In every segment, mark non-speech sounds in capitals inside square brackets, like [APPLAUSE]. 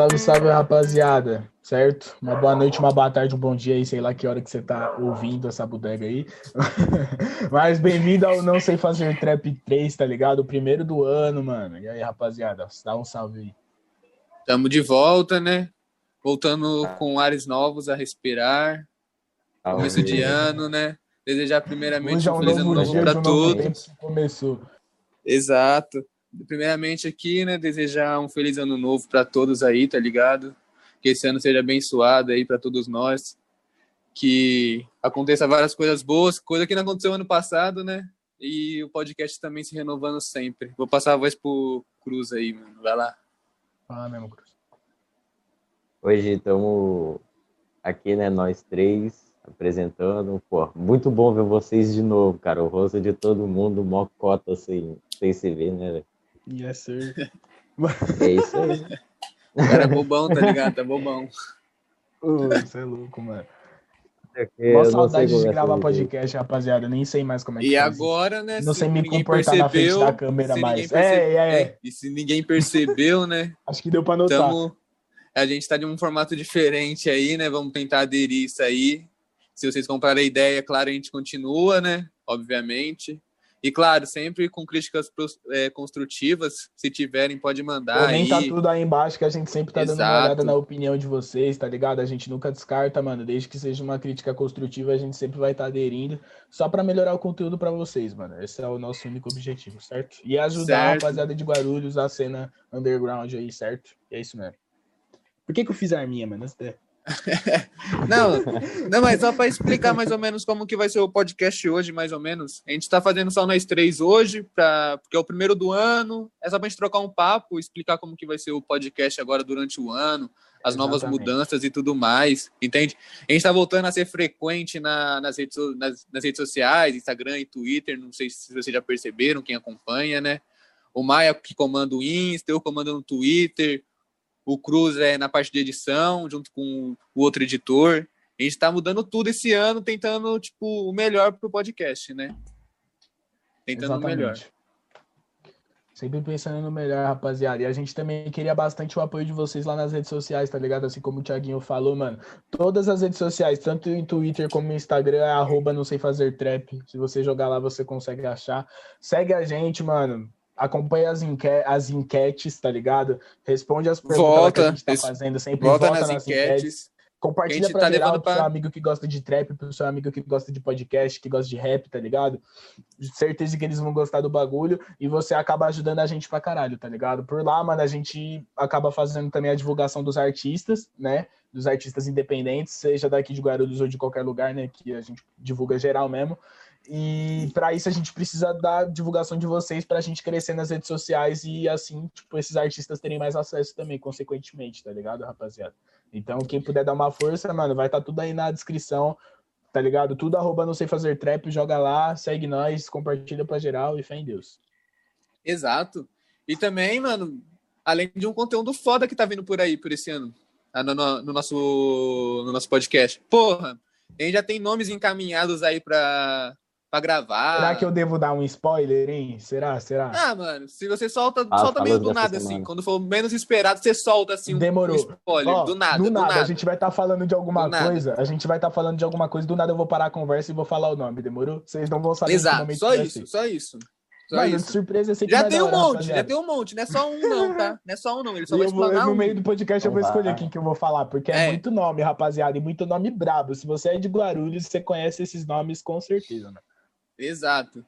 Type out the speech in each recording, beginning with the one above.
Salve, salve, rapaziada, certo? Uma boa noite, uma boa tarde, um bom dia aí, sei lá que hora que você tá ouvindo essa bodega aí. [LAUGHS] Mas bem-vindo ao Não Sei Fazer Trap 3, tá ligado? O primeiro do ano, mano. E aí, rapaziada, dá um salve aí. Tamo de volta, né? Voltando com ares novos a respirar. Começo de ano, né? Desejar primeiramente é um um feliz ano novo novo todos. começou. Exato. Primeiramente aqui, né, desejar um feliz ano novo para todos aí, tá ligado? Que esse ano seja abençoado aí para todos nós. Que aconteça várias coisas boas, coisa que não aconteceu ano passado, né? E o podcast também se renovando sempre. Vou passar a voz pro Cruz aí, mano. Vai lá. Fala mesmo, Cruz. Hoje estamos aqui, né, nós três, apresentando. Pô, muito bom ver vocês de novo, cara. O rosto de todo mundo, mó cota sem, sem se ver, né? Yes, sir. É isso aí. [LAUGHS] O cara é bobão, tá ligado? Tá bobão. Você [LAUGHS] é louco, mano. Eu Mó saudade de conversar gravar podcast, rapaziada. Nem sei mais como é que E isso. agora, né? Não se sei me comportar na frente percebeu, da câmera mais. ninguém perce- É, é, é. E se ninguém percebeu, né? [LAUGHS] Acho que deu pra notar. Tamo, a gente tá de um formato diferente aí, né? Vamos tentar aderir isso aí. Se vocês comprarem a ideia, claro, a gente continua, né? Obviamente. E claro, sempre com críticas é, construtivas. Se tiverem, pode mandar Comenta aí. tudo aí embaixo que a gente sempre tá dando uma Exato. olhada na opinião de vocês, tá ligado? A gente nunca descarta, mano. Desde que seja uma crítica construtiva, a gente sempre vai estar aderindo. Só pra melhorar o conteúdo pra vocês, mano. Esse é o nosso único objetivo, certo? E ajudar a Certo. rapaziada de Guarulhos, a cena underground aí, certo? E é isso mesmo. Por que, que eu fiz a arminha, mano? [LAUGHS] Não, não, mas só para explicar mais ou menos como que vai ser o podcast hoje, mais ou menos. A gente tá fazendo só nós três hoje, pra, porque é o primeiro do ano. É só pra gente trocar um papo, explicar como que vai ser o podcast agora durante o ano, as novas Exatamente. mudanças e tudo mais, entende? A gente tá voltando a ser frequente na- nas, redes, nas, nas redes sociais, Instagram e Twitter, não sei se vocês já perceberam, quem acompanha, né? O Maia que comanda o Insta, eu comando no Twitter, o Cruz é na parte de edição, junto com o outro editor. A gente tá mudando tudo esse ano, tentando, tipo, o melhor pro podcast, né? Tentando o melhor. Sempre pensando no melhor, rapaziada. E a gente também queria bastante o apoio de vocês lá nas redes sociais, tá ligado? Assim como o Thiaguinho falou, mano. Todas as redes sociais, tanto em Twitter como no Instagram, é arroba não sei fazer trap. Se você jogar lá, você consegue achar. Segue a gente, mano. Acompanha as, enque as enquetes, tá ligado? Responde as perguntas lá que a Volta, gente tá fazendo. Sempre Volta volta, nas enquetes. Compartilha A gente pra tá geral, levando pro seu pra- amigo que gosta de trap, pro seu amigo que gosta de podcast, que gosta de rap, tá ligado? Certeza que eles vão gostar do bagulho e você acaba ajudando a gente pra caralho, tá ligado? Por lá, mano, a gente acaba fazendo também a divulgação dos artistas, né? Dos artistas independentes, seja daqui de Guarulhos ou de qualquer lugar, né? Que a gente divulga geral mesmo. E para isso a gente precisa da divulgação de vocês pra gente crescer nas redes sociais e assim, tipo, esses artistas terem mais acesso também, consequentemente, tá ligado, rapaziada? Então, quem puder dar uma força, mano, vai estar tudo aí na descrição, tá ligado? Tudo arroba não sei fazer trap, joga lá, segue nós, compartilha pra geral e fé em Deus. Exato. E também, mano, além de um conteúdo foda que tá vindo por aí por esse ano, ah, no, no- no nosso, no nosso podcast. Porra, a gente já tem nomes encaminhados aí pra, pra gravar. Será que eu devo dar um spoiler, hein? Será? Será? Ah, mano, se você solta, Ah, solta meio do nada, semana. assim. Quando for menos esperado, você solta, assim, um, Demorou. um spoiler. Ó, do nada, do do nada, nada. a gente vai estar falando de alguma Do nada. coisa, a gente vai estar falando de alguma coisa, do nada eu vou parar a conversa e vou falar o nome, demorou? Vocês não vão saber Exato, momento só isso, só isso. Só de isso. surpresa, eu sei que Já vai tem um hora, monte, já tem um monte. Não é só um, não, tá? Não é só um, não. Ele só E vai eu vou, explanar no um. meio do podcast eu vou escolher quem que eu vou falar, porque é, É. muito nome, rapaziada, e muito nome brabo. Se você é de Guarulhos, você conhece esses nomes com certeza, mano. Exato.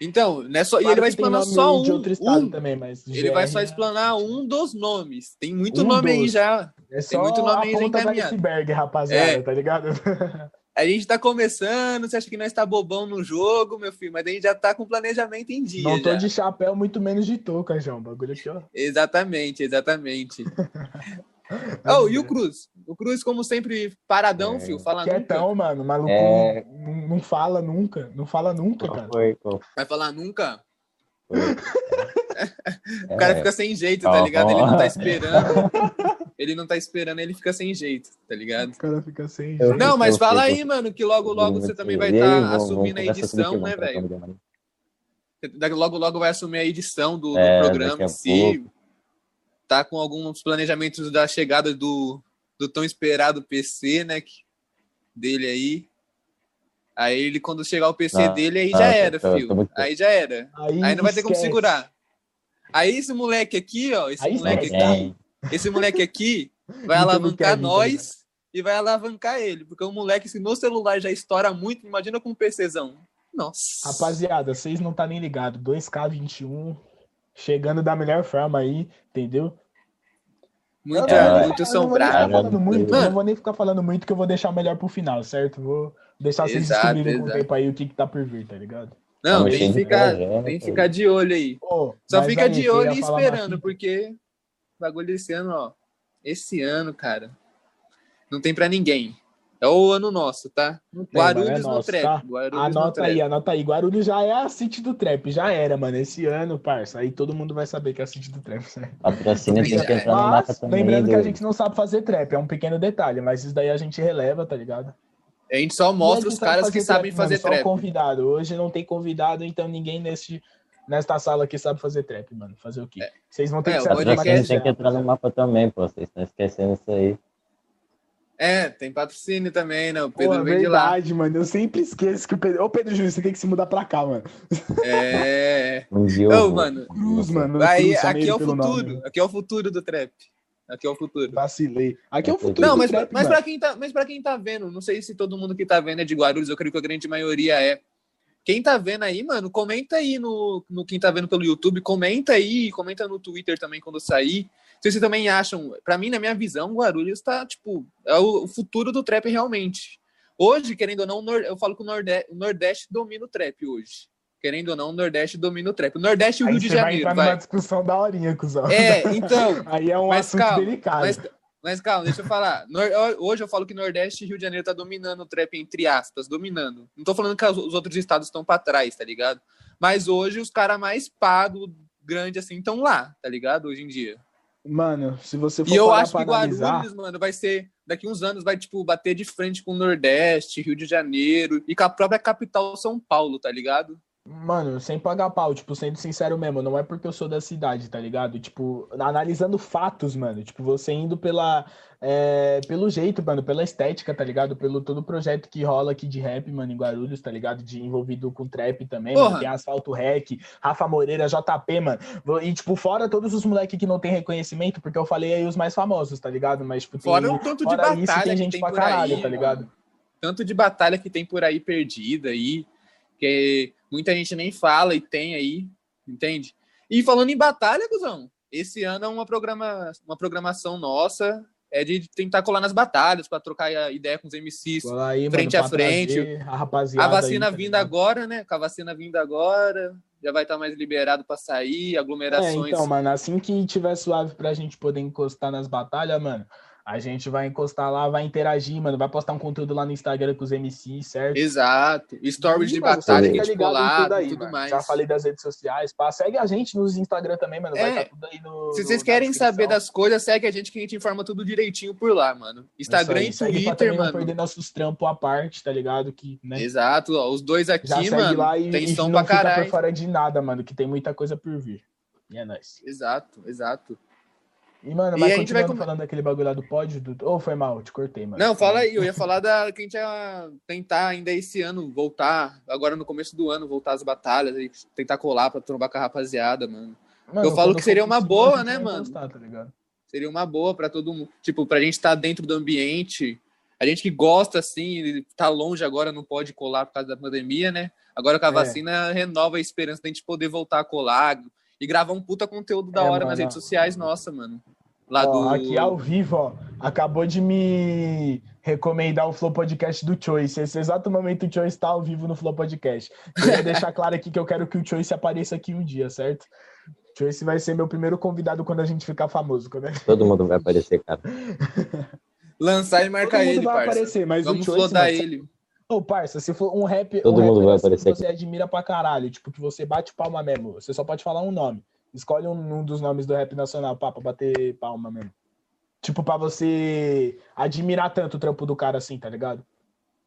Então, não é só... e Claro ele vai tem explanar só um. de outro estado um. também, mas Ele vai só GR explanar um dos nomes. Tem muito Um nome aí dos. já. É só muito nome aí já encaminhado. iceberg, rapaziada, É. tá ligado? [LAUGHS] A gente tá começando, você acha que nós tá bobão no jogo, meu filho, mas a gente já tá com planejamento em dia. Não tô já. de chapéu, muito menos de touca, João. Bagulho aqui, ó. Exatamente, exatamente. [LAUGHS] [LAUGHS] oh, e o Cruz? O Cruz, como sempre, paradão, É. filho, fala nunca. Quietão, mano. Maluco É. não, não fala nunca. Não fala nunca, Qual cara. foi, Vai falar nunca? [LAUGHS] o cara fica sem jeito, tá ligado? Ele não tá esperando. [LAUGHS] Ele não tá esperando, ele fica sem jeito, tá ligado? O cara fica sem jeito. Não, mas fala aí, mano, que logo, logo você também vai estar tá assumindo a edição, né, velho? Logo, logo vai assumir a edição do, é, do programa se Tá com alguns planejamentos da chegada do, do tão esperado PC, né? Dele aí. Aí ele, quando chegar o PC ah, dele, aí ah, já era, filho. Aí já era. Aí, aí não vai ter como segurar. Aí esse moleque aqui, ó, esse aí moleque aqui, esse moleque aqui [LAUGHS] vai alavancar nós e vai alavancar ele, porque o moleque, se no celular já estoura muito, imagina com um PCzão. Nossa. Rapaziada, vocês não tá nem ligado. 2K21 chegando da melhor forma aí, entendeu? Muito, é, muito assombrado. Muito, não vou nem ficar falando muito que eu vou deixar melhor pro final, certo? Vou deixar vocês exato, descobrirem com o tempo aí o que, que tá por vir, tá ligado? Não, tem que, ficar, tem que ficar de olho aí. Oh, Só fica aí, de olho e esperando, porque bagulho esse ano, ó. Esse ano, cara, não tem para ninguém. É o ano nosso, tá? Tem, Guarulhos é nosso, no trap. Tá? Guarulhos anota aí, trap. anota aí. Guarulhos já é a City do trap, já era, mano. Esse ano, parça. Aí todo mundo vai saber que é a City do trap, certo? Patrocínio tem que entrar no mapa também. Lembrando do... que a gente não sabe fazer trap, é um pequeno detalhe, mas isso daí a gente releva, tá ligado? A gente só mostra gente os caras que sabem fazer mano, trap. Só convidado. Hoje não tem convidado, então ninguém nesse nesta sala aqui sabe fazer trap, mano. Fazer o quê? É. Vocês vão ter é, que saber. Podcast... tem que entrar no mapa também, pô. Vocês estão esquecendo isso aí. É, tem patrocínio também, né? O Pedro Pô, vem verdade, de lá. mano. Eu sempre esqueço que o Pedro. Ô, Pedro Júnior, você tem que se mudar pra cá, mano. É. Dia. Ô, mano. Cruz, mano. Aí, aqui é o futuro. Nome. Aqui é o futuro do trap. Aqui é o futuro. Vacilei. Aqui é o futuro. Não, mas, trap, mas, para quem tá, mas pra quem tá vendo, não sei se todo mundo que tá vendo é de Guarulhos, eu creio que a grande maioria é. Quem tá vendo aí, mano, comenta aí no, no quem tá vendo pelo YouTube, comenta aí, comenta no Twitter também quando sair. Se vocês também acham, para mim, na minha visão, Guarulhos tá, tipo, é o futuro do trap realmente. Hoje, querendo ou não, eu falo que o Nordeste, o Nordeste domina o trap hoje. Querendo ou não, o Nordeste domina o trap. O Nordeste e o Rio de Janeiro. Vai entrar numa discussão da horinha, cuzão. É, então. [LAUGHS] aí é um assunto calma, delicado. Mas, mas calma, deixa eu falar. Hoje eu falo que Nordeste e Rio de Janeiro tá dominando o trap, entre aspas, dominando. Não tô falando que os outros estados estão para trás, tá ligado? Mas hoje os caras mais pagos, grande assim, estão lá, tá ligado? Hoje em dia. Mano, se você for E eu acho que analisar... Guarulhos, mano, vai ser. Daqui uns anos vai, tipo, bater de frente com o Nordeste, Rio de Janeiro e com a própria capital São Paulo, tá ligado? Mano, sem pagar pau, tipo, sendo sincero mesmo, não é porque eu sou da cidade, tá ligado? Tipo, analisando fatos, mano, tipo, você indo pela, é, pelo jeito, mano, pela estética, tá ligado? Pelo todo o projeto que rola aqui de rap, mano, em Guarulhos, tá ligado? De envolvido com trap também, mano, tem Asfalto Rec, Rafa Moreira, JP, mano. E, tipo, fora todos os moleques que não tem reconhecimento, porque eu falei aí os mais famosos, tá ligado? Mas, tipo, tem, fora o tanto de batalha isso, tem gente tem pra caralho, aí, tá ligado? Mano. Tanto de batalha que tem por aí perdida aí, que muita gente nem fala e tem aí, entende? E falando em batalha, Guzão, esse ano é uma, programa, uma programação nossa, é de tentar colar nas batalhas para trocar ideia com os MCs aí, frente mano, a frente. A, a vacina aí, tá vindo agora, né? Com a vacina vindo agora, já vai estar tá mais liberado para sair, aglomerações. É, então, mano, assim que tiver suave pra gente poder encostar nas batalhas, mano, a gente vai encostar lá, vai interagir, mano. Vai postar um conteúdo lá no Instagram com os MCs, certo? Exato. Stories e, de mano, batalha que a gente colar, tudo, aí, tudo mais. Já falei das redes sociais. Pá. Segue a gente nos Instagram também, mano. Vai é. Tá tudo aí no. Se vocês no, querem saber das coisas, segue a gente que a gente informa tudo direitinho por lá, mano. Instagram aí, e Twitter, mano. Não perder nossos trampos à parte, tá ligado? Que, né? Exato. Ó, os dois aqui, Já mano. Lá e, tem som pra caralho. Não fora de nada, mano, que tem muita coisa por vir. E é nóis. Exato, exato. E, mano, mas e a gente vai falando daquele bagulho lá do pódio, do... ou oh, foi mal, te cortei, mano. Não, fala aí, eu ia falar da que a gente ia tentar ainda esse ano voltar, agora no começo do ano, voltar às batalhas e tentar colar pra trombar com a rapaziada, mano. mano eu falo que seria uma boa, né, mano? Gostar, tá seria uma boa para todo mundo, tipo, pra gente estar tá dentro do ambiente. A gente que gosta, assim, tá longe agora, não pode colar por causa da pandemia, né? Agora com a é. vacina renova a esperança da gente poder voltar a colar, e gravar um puta conteúdo da é, hora mano. nas redes sociais, nossa, mano. Lá ó, do... Aqui ao vivo, ó, acabou de me recomendar o Flow Podcast do Choice. Esse exato momento o Choice está ao vivo no Flow Podcast. Queria [LAUGHS] deixar claro aqui que eu quero que o Choice apareça aqui um dia, certo? Choice vai ser meu primeiro convidado quando a gente ficar famoso. Quando... Todo mundo vai aparecer, cara. [LAUGHS] Lançar e marcar ele, vai parça. aparecer, mas Vamos o Choice, flodar ele. Ô, parça, se for um rap, Todo um mundo rapper vai assim aparecer que você admira pra caralho, tipo, que você bate palma mesmo, você só pode falar um nome. Escolhe um, um dos nomes do rap nacional, pá, pra bater palma mesmo. Tipo, pra você admirar tanto o trampo do cara assim, tá ligado?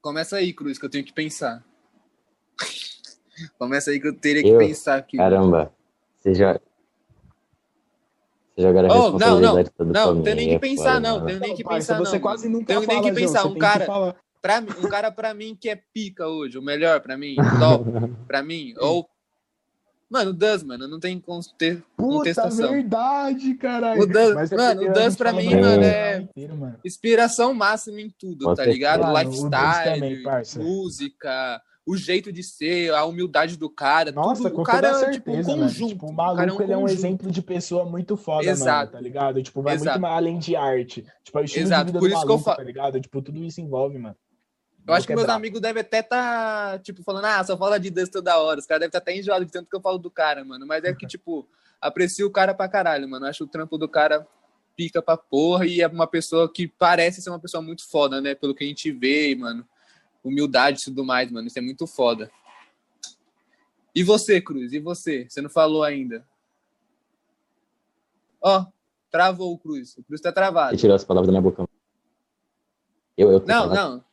Começa aí, Cruz, que eu tenho que pensar. [LAUGHS] Começa aí que eu teria que Eu? pensar aqui. Caramba, você já. Você jogaram a Oh, não, não, responsabilidade toda pra não, mim. tem nem que é pensar, não, mano. tem nem que pensar, você não. quase mano. nunca Tenho nem que pensar, você um cara, que falar. Pra mim, um cara pra mim que é pica hoje, o melhor pra mim, top [LAUGHS] pra mim, ou Mano, o Duz, mano, não tem conte- Puta contestação. verdade, caralho. O Mas é mano, o a Dan gente pra mim, mano, é- inteiro, mano. Inspiração máxima em tudo, tá ligado? certeza. Mano, o Duz Lifestyle, também, música, o jeito de ser, a humildade do cara. Nossa, tudo, com o cara toda é tipo um certeza, mano. conjunto. Tipo, o o cara maluco, ele é um exemplo de pessoa muito foda, Exato. mano, tá ligado? Tipo, vai Exato. muito além de arte. Tipo, é o estilo Exato, de vida por do isso que eu maluco, fa- tá ligado? Tipo, tudo isso envolve, mano. Eu acho que meus amigos devem até estar, tipo, falando, ah, só fala de Dust toda hora. Os caras devem estar até enjoados de tanto que eu falo do cara, mano. Mas é que, [LAUGHS] tipo, aprecio o cara pra caralho, mano. Eu acho o trampo do cara pica pra porra e é uma pessoa que parece ser uma pessoa muito foda, né? Pelo que a gente vê, mano. Humildade e tudo mais, mano. Isso é muito foda. E você, Cruz? E você? Você não falou ainda. Ó, travou o Cruz. O Cruz tá travado. Você tirou as palavras da minha boca. Eu, eu tô Não, travado. não.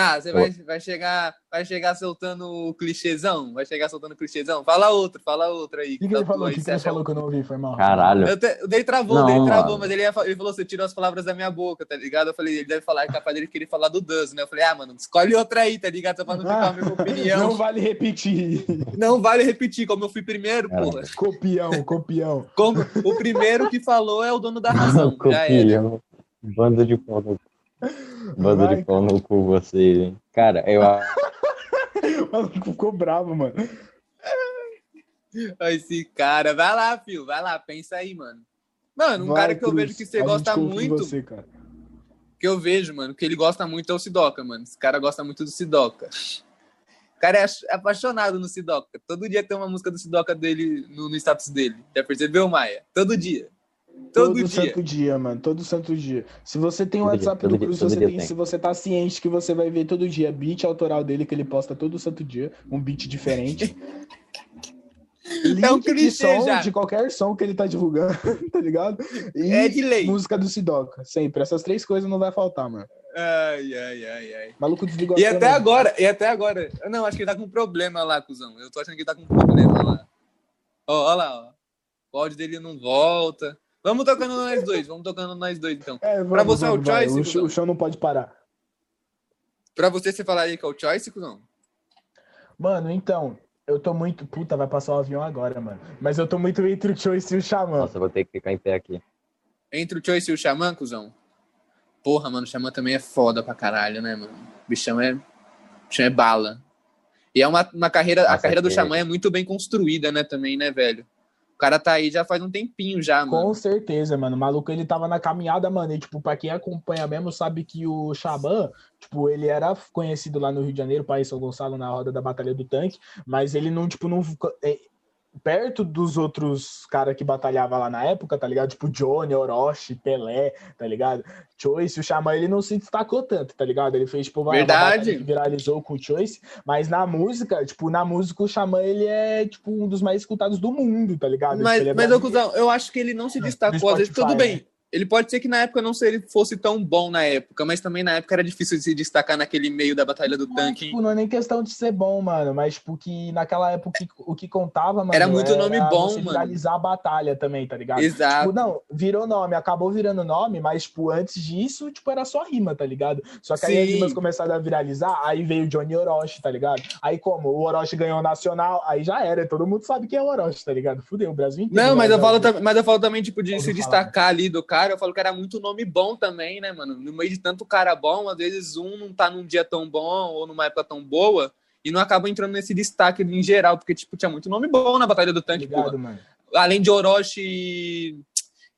Ah, você vai, vai chegar, vai chegar soltando o clichêzão? Vai chegar soltando o clichêzão? Fala outro, fala outro aí. O que, que tá ele falou? O aí, que, que você ele acha- falou que eu não ouvi? Foi mal. Caralho. Eu te, o dele travou, Não, o dele travou, mano. mas ele, ia ele falou, você tirou as palavras da minha boca, tá ligado? Eu falei, ele deve falar, é capaz dele querer falar do Duz, né? Eu falei, ah, mano, escolhe outra aí, tá ligado? Só pra não ficar a mesma [LAUGHS] opinião. Não Não, vale repetir. vale repetir, como eu fui primeiro, Caralho. porra. copião, copião. Como, o primeiro que falou é o dono da [LAUGHS] razão. Copião. Bando de pau pau no cu vocês, hein? Cara, eu acho [LAUGHS] O maluco ficou bravo, mano. Esse cara, vai lá, filho, vai lá, pensa aí, mano. Mano, um Vai, cara que eu Cruz. vejo que você A gosta muito, Você, cara. que eu vejo, mano, que ele gosta muito é o Sidoca, mano. Esse cara gosta muito do Sidoca. O cara é apaixonado no Sidoca. Todo dia tem uma música do Sidoca dele no, no status dele. Já percebeu, Maia? Todo dia. Todo, Todo, dia. santo dia, mano. Todo santo dia. Se você tem o Todo WhatsApp dia, do Cruz, dia, você tem, tem. se você tá ciente que você vai ver todo dia beat autoral dele que ele posta todo santo dia, um beat diferente. Link [LAUGHS] É um de som, já. de qualquer som que ele tá divulgando, [LAUGHS] tá ligado? E É de lei. música do Sidoca, sempre. Essas três coisas não vai faltar, mano. Ai, ai, ai, ai. Maluco desligou E a até câmera. agora, e até agora. Não, acho que ele tá com um problema lá, cuzão. Eu tô achando que ele tá com um problema lá. Ó, ó lá, ó. O áudio dele não volta. Vamos tocando nós dois, vamos tocando nós dois, então. É, vamos, Pra você é o vamos, vai. choice, O, o show não pode parar. Pra você, você falaria que é o Choice, cuzão? Mano, então, eu tô muito. Puta, vai passar o avião agora, mano. Mas eu tô muito entre o Choice e o Xamã. Nossa, eu vou ter que ficar em pé aqui. Entre o Choice e o Xamã, cuzão? Porra, mano, o Xamã também é foda pra caralho, né, mano? O bichão é. O bichão é bala. E é uma, uma carreira. a Nossa, carreira do Xamã é muito bem construída, né, também, né, velho? O cara tá aí já faz um tempinho já, mano. Com certeza, mano. O maluco, ele tava na caminhada, mano. E, tipo, pra quem acompanha mesmo, sabe que o Xamã, tipo, ele era conhecido lá no Rio de Janeiro, País São Gonçalo, na roda da Batalha do Tanque, mas ele não, tipo, não. Perto dos outros caras que batalhavam lá na época, tá ligado? Tipo, Johnny, Orochi, Pelé, tá ligado? Choice, o Xamã, ele não se destacou tanto, tá ligado? Ele fez, tipo, uma Verdade. que viralizou com o Choice, mas na música, tipo, na música o Xamã, ele é, tipo, um dos mais escutados do mundo, tá ligado? Mas, Tipo, é mas cuzão, eu acho que ele não se No destacou. Às vezes, tudo bem. Ele pode ser que na época não fosse tão bom na época, mas também na época era difícil de se destacar naquele meio da Batalha do Tanque. tipo, não é nem questão de ser bom, mano, mas tipo, que naquela época o que, contava, mano, Era muito nome bom, mano. viralizar a batalha também, tá ligado? Exato. Tipo, não, virou nome, acabou virando nome, mas, tipo, antes disso, tipo, era só rima, tá ligado? Só que aí as Sim. rimas começaram a viralizar, aí veio o Johnny Orochi, tá ligado? Aí como? O Orochi ganhou o Nacional, aí já era, todo mundo sabe quem é o Orochi, tá ligado? Fudeu, o Brasil inteiro. Não, mas eu, falo, mas eu falo também, tipo, de se falar. destacar ali do cara, eu falo que era muito nome bom também, né, mano? No meio de tanto cara bom, às vezes um não tá num dia tão bom ou numa época tão boa e não acaba entrando nesse destaque em geral, porque, tipo, tinha muito nome bom na Batalha do Tanque, porra. ligado, mano? Além de Orochi e-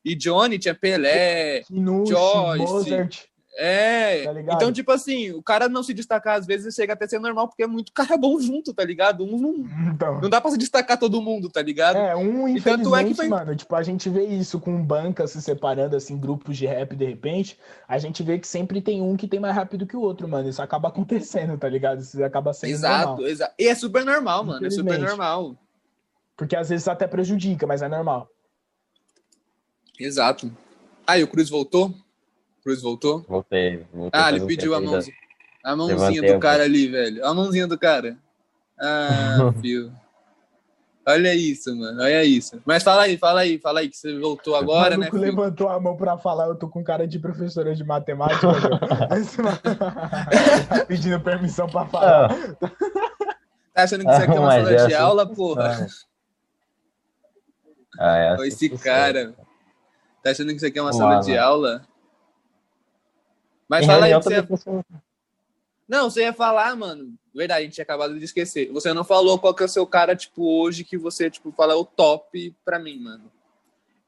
e Johnny, tinha Pelé, Kinushi, Joyce. Mozart. É, Tá então, tipo assim, o cara não se destacar às vezes chega até a ser normal, porque é muito cara bom junto, tá ligado? Um não, Então. não dá pra se destacar todo mundo, tá ligado? É, um, E tanto é que foi- mano, tipo, a gente vê isso com banca se separando, assim, grupos de rap, de repente, a gente vê que sempre tem um que tem mais rápido que o outro, mano. Isso acaba [LAUGHS] acontecendo, tá ligado? Isso acaba sendo exato, normal. exato. E é super normal, mano, é super normal. Porque às vezes até prejudica, mas é normal. Exato. Aí, o Cruz voltou? Cruz voltou? Voltei. voltei Ah, ele um pediu a mãozinha. A mãozinha Levantei do cara ali, velho. A mãozinha do cara. Ah, [LAUGHS] fio. Olha isso, mano. Olha isso. Mas fala aí, fala aí, fala aí que você voltou agora, o né? Fio? levantou a mão pra falar, eu tô com cara de professora de matemática, tá [LAUGHS] [LAUGHS] pedindo permissão pra falar. Ah, Tá achando que isso aqui é uma sala é de assim aula, porra? Ah, é assim esse cara. Tá achando que isso aqui é uma sala de aula? Mas Em fala aí, você ia... Não, você ia falar, mano. Verdade, a gente tinha acabado de esquecer. Você não falou qual que é o seu cara, tipo, hoje, que você, tipo, fala o top pra mim, mano.